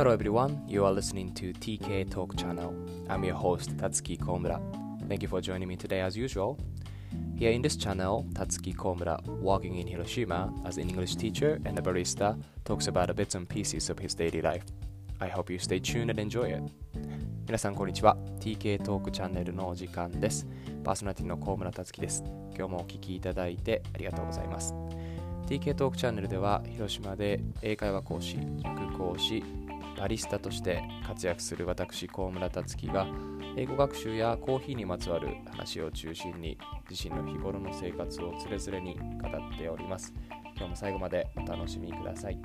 Hello everyone, you are listening to TK Talk Channel. I'm your host, Tatsuki Komura. Thank you for joining me today as usual. Here in this channel, Tatsuki Komura, working in Hiroshima as an English teacher and a barista, talks about the bits and pieces of his daily life. I hope you stay tuned and enjoy it. 皆さんこんにちは。TK トークチャンネルのお時間です。パーソナリティの高村達樹です。今日もお聞きいただいてありがとうございます。TK トークチャンネルでは広島で英会話講師、塾講師、バリスタとして活躍する私高村達樹が英語学習やコーヒーにまつわる話を中心に自身の日頃の生活をつれづれに語っております。今日も最後までお楽しみください。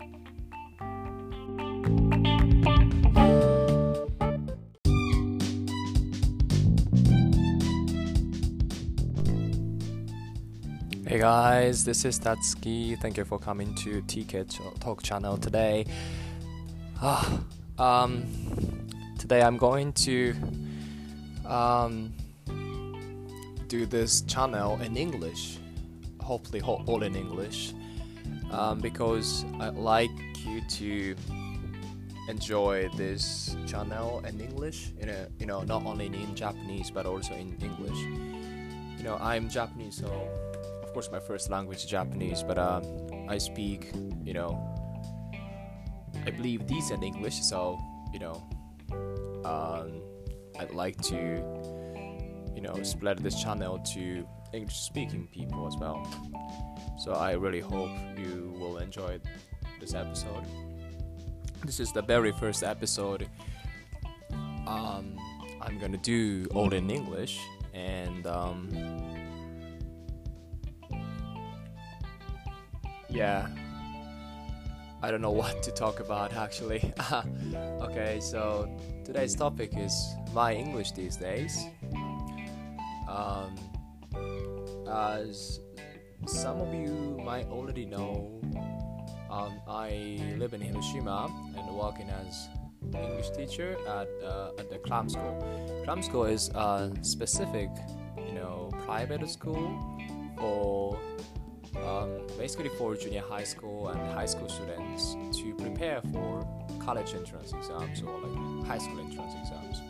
Hey guys, this is Tatsuki. Thank you for coming to TK Talk channel today. Ah, um, today I'm going to um, do this channel in English. Hopefully, ho- all in English, um, because I'd like you to enjoy this channel in English. In a, you know, not only in Japanese but also in English. You know, I'm Japanese, so of course my first language is Japanese, but um, I speak, you know, I believe decent English, so you know, um, I'd like to, you know, spread this channel to English-speaking people as well. So I really hope you will enjoy this episode. This is the very first episode. Um, I'm gonna do all in English, and um, yeah i don't know what to talk about actually. Okay so today's topic is my english these days. Um, as some of you might already know um, i live in hiroshima and working as english teacher at, uh, at the cram school. Cram school is a specific you know private school for um, basically for junior high school and high school students to prepare for college entrance exams or like high school entrance exams.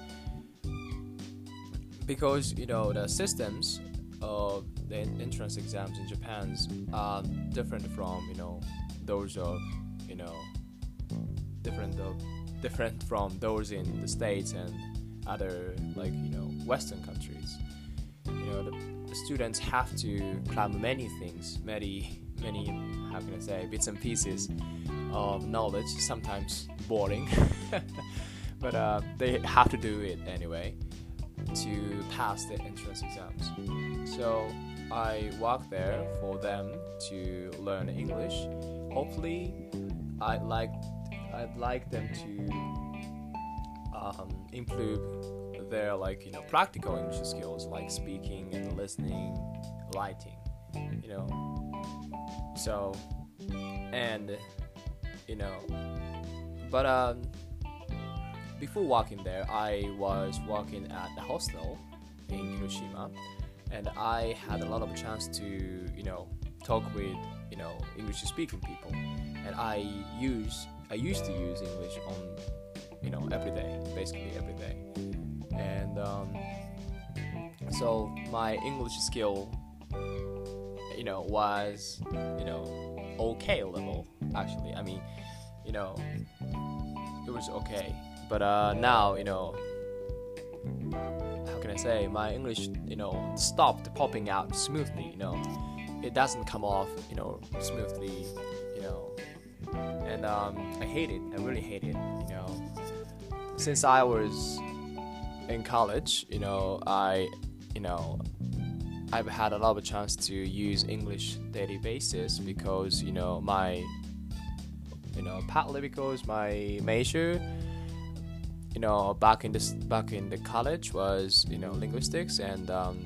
Because you know the systems of the entrance exams in Japan are different from you know those of you know different of different from those in the states and other like you know western countries. You know the students have to cram many things many many how can i say bits and pieces of knowledge sometimes boring. But uh, they have to do it anyway to pass the entrance exams. So i work there for them to learn english. Hopefully i'd like i'd like them to um, improve their like you know practical English skills like speaking and listening, writing, you know. So and you know, but um, before walking there, I was walking at the hostel in Hiroshima, and I had a lot of chance to you know talk with you know English speaking people, and I use I used to use English on you know every day, basically every day and um, so my English skill, you know, was you know okay level actually. I mean, you know, it was okay, but uh, now you know, how can I say my English, you know, stopped popping out smoothly. You know, it doesn't come off, you know, smoothly, you know, and um, I hate it. I really hate it. You know, since I was in college, you know, I, you know, I've had a lot of chance to use English daily basis because you know my, you know, partly because my major, you know, back in this back in the college was you know linguistics and um,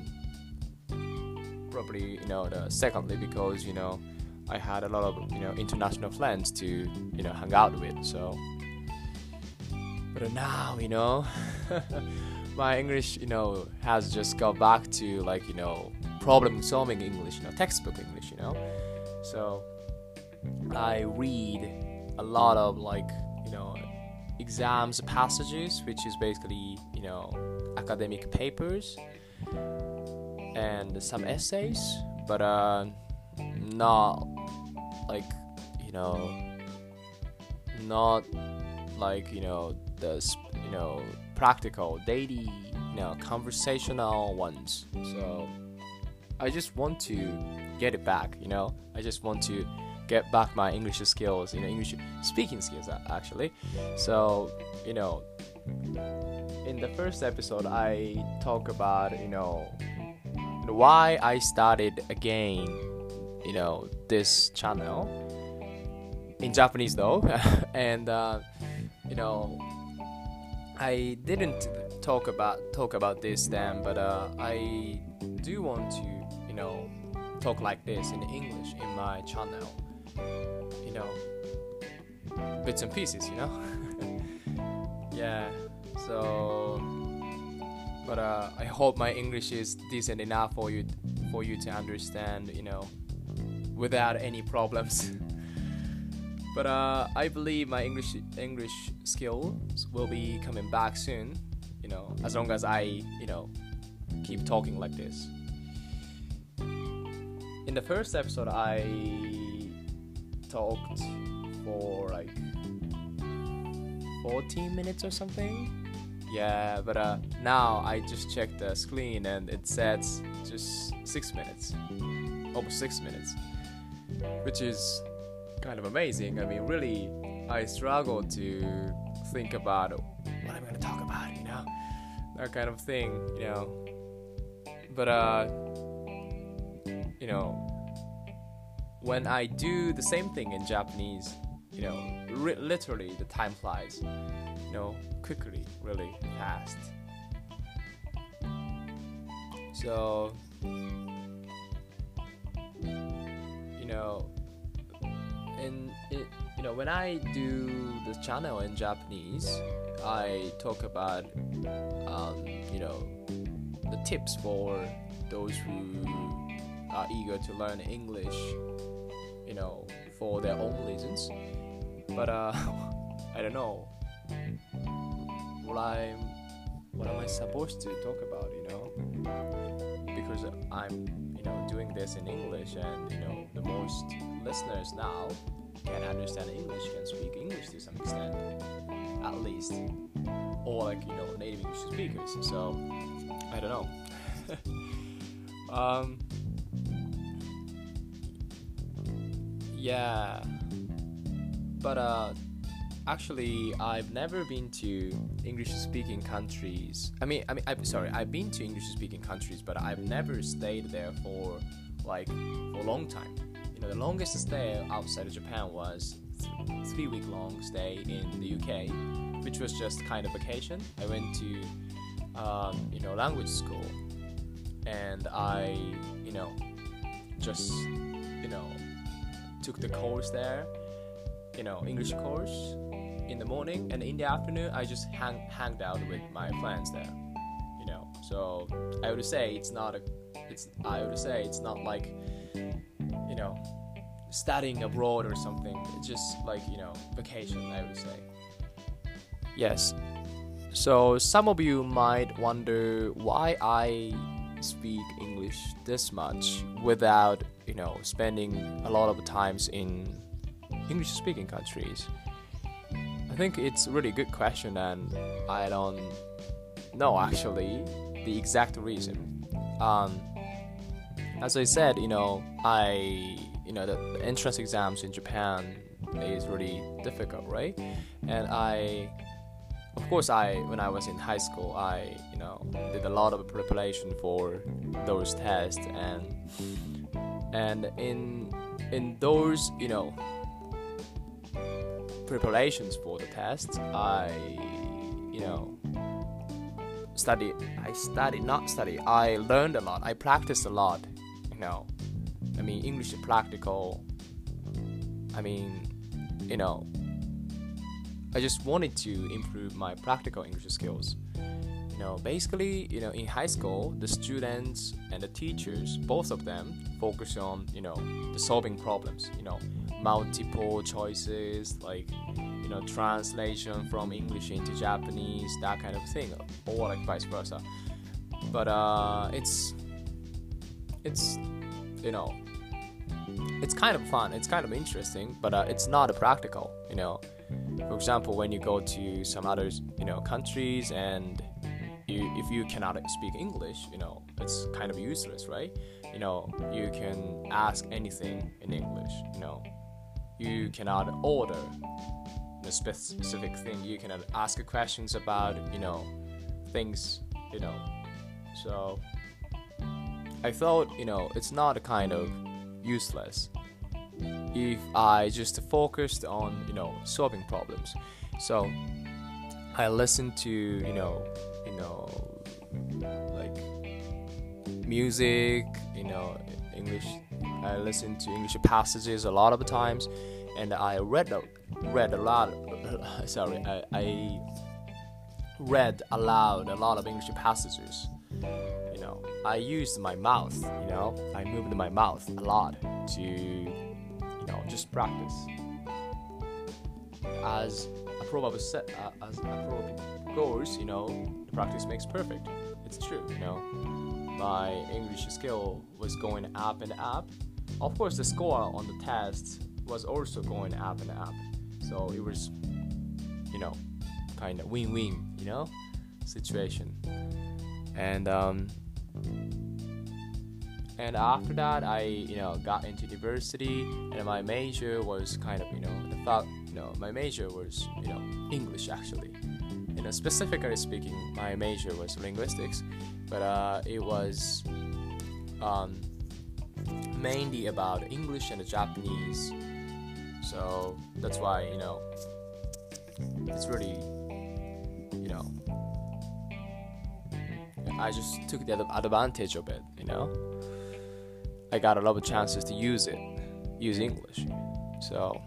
probably you know the secondly because you know I had a lot of you know international friends to you know hang out with so. But now, you know, my English, you know, has just got back to like, you know, problem solving English, you know, textbook English, you know. So I read a lot of like, you know, exams passages, which is basically you know academic papers and some essays, but uh, not like you know not like you know the you know practical daily you know conversational ones. So i just want to get it back you know? I just want to get back my english skills you know english speaking skills actually. So you know in the first episode i talk about you know why i started again you know this channel. In japanese though. And uh, know I didn't talk about talk about this then, but uh, I do want to, you know, talk like this in English in my channel. You know, bits and pieces, you know. yeah. So, but uh, I hope my English is decent enough for you for you to understand, you know, without any problems. But uh, I believe my English English skills will be coming back soon. You know, as long as I you know keep talking like this. In the first episode, I talked for like 14 minutes or something. Yeah, but uh, now I just checked the screen and it says just six minutes, almost six minutes, which is kind of amazing. I mean, really, I struggle to think about what I'm going to talk about, you know, that kind of thing, you know. But, uh, you know, when I do the same thing in Japanese, you know, literally the time flies, you know, quickly, really fast. So, you know, in it, you know when I do the channel in Japanese, I talk about um, you know the tips for those who are eager to learn English, you know, for their own reasons. But uh, I don't know what I'm what am I supposed to talk about, you know? Because I'm doing this in English and you know the most listeners now can understand English, can speak English to some extent, at least, or like you know native English speakers. So I don't know. um, yeah, but uh, actually, I've never been to English-speaking countries. I mean, I mean, I'm sorry, I've been to English-speaking countries, but I've never stayed there for like for a long time you know, the longest stay outside of Japan was th- three week long stay in the UK, which was just kind of vacation. I went to, um, you know, language school, and I, you know, just, you know, took the course there, you know, English course in the morning, and in the afternoon I just hang hanged out with my friends there, you know. So I would say it's not a, it's I would say it's not like you know, studying abroad or something. It's just like, you know, vacation, I would say. Yes. So some of you might wonder why I speak English this much without, you know, spending a lot of times in English speaking countries. I think it's a really good question and I don't know actually the exact reason. Um, as I said, you know, I you know the, the entrance exams in Japan is really difficult, right? And I of course i when i was in high school i you know did a lot of preparation for those tests and and in in those you know preparations for the tests i you know study i studied not study i learned a lot i practiced a lot You know, I mean, English is practical. I mean, you know, I just wanted to improve my practical English skills. You know, basically, you know, in high school, the students and the teachers, both of them, focus on, you know, the solving problems. You know, multiple choices, like, you know translation from English into Japanese, that kind of thing, or like vice versa. But uh, it's it's you know it's kind of fun. It's kind of interesting, but uh, it's not a practical. You know, for example, when you go to some other you know countries and you, if you cannot speak English, you know, it's kind of useless, right? You know, you can ask anything in English. You know, you cannot order a specific thing. You cannot ask questions about, you know, things, you know. So I thought, you know, it's not a kind of useless if I just focused on, you know, solving problems. So I listened to, you know, you know, like music, you know, English. I listen to English passages a lot of times, and I read a, read a lot. Sorry, I, I read aloud a lot of English passages. You know, I used my mouth. You know, I moved my mouth a lot to, you know, just practice. As a proverb said, uh, as a proverb goes, you know, practice makes perfect. It's true. You know, my English skill was going up and up. Of course, the score on the test was also going up and up. So it was, you know, kind of win-win, you know, situation. And um, and after that, I you know got into university, and my major was kind of you know the thought you know my major was you know English actually. You know, specifically speaking, my major was linguistics, but uh, it was um, mainly about English and Japanese. So that's why you know it's really you know I just took the advantage of it. You know, I got a lot of chances to use it, use English. So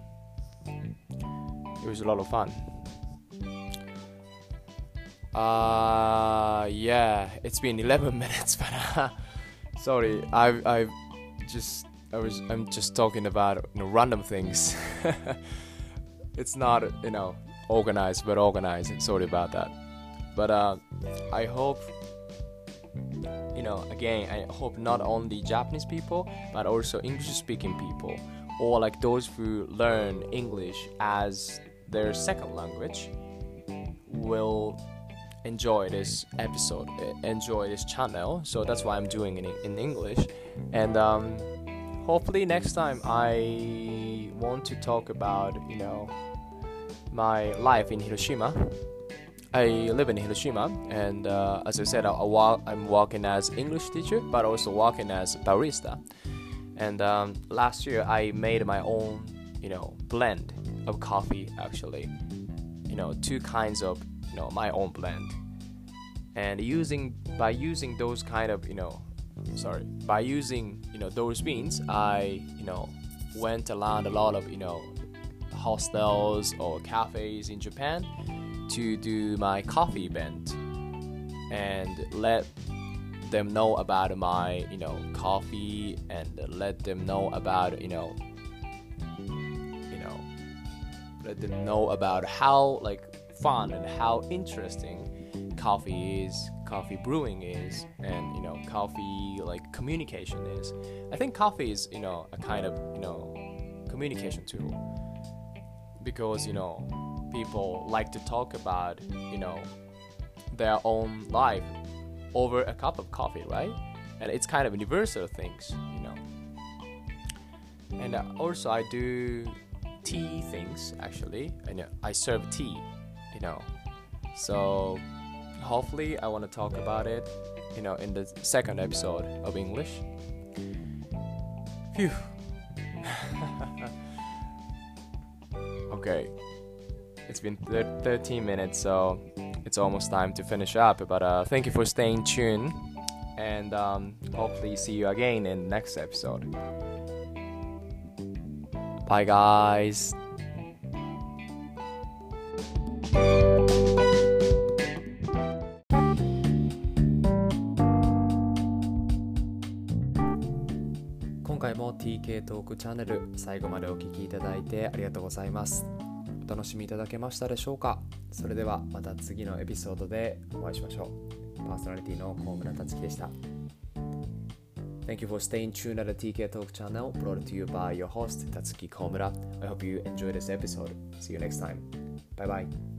it was a lot of fun. Uh, yeah, it's been 11 minutes, but uh, sorry, I've I just I was I'm just talking about you know, random things. it's not you know organized, but organized. Sorry about that. But uh, I hope you know again I hope not only Japanese people but also English-speaking people or like those who learn English as their second language will enjoy this episode, enjoy this channel. So that's why I'm doing it in English. And um, hopefully next time I want to talk about, you know, my life in Hiroshima. I live in Hiroshima, and uh, as I said, I, I walk, I'm working as English teacher, but also working as barista. And um, last year, I made my own, you know, blend of coffee. Actually, you know, two kinds of you know my own blend and using by using those kind of you know sorry by using you know those beans i you know went around a lot of you know hostels or cafes in japan to do my coffee event and let them know about my you know coffee and let them know about you know you know let them know about how like fun and how interesting coffee is, coffee brewing is, and you know, coffee like communication is. I think coffee is you know a kind of you know communication tool because you know people like to talk about you know their own life over a cup of coffee, right? And it's kind of universal things, you know. And uh, also I do tea things actually, and uh, I serve tea you know. So hopefully I want to talk about it, you know, in the second episode of English. Phew. okay. It's been 13 minutes, so it's almost time to finish up. But uh, thank you for staying tuned, and um, hopefully see you again in the next episode. Bye, guys. 今回も TK トークチャンネル最後までお聴きいただいてありがとうございますお楽しみいただけましたでしょうかそれではまた次のエピソードでお会いしましょうパーソナリティの河村達樹でした Thank you for staying tuned at the TK Talk channel brought to you by your host Tatsuki Komura. I hope you enjoyed this episode. See you next time. Bye bye.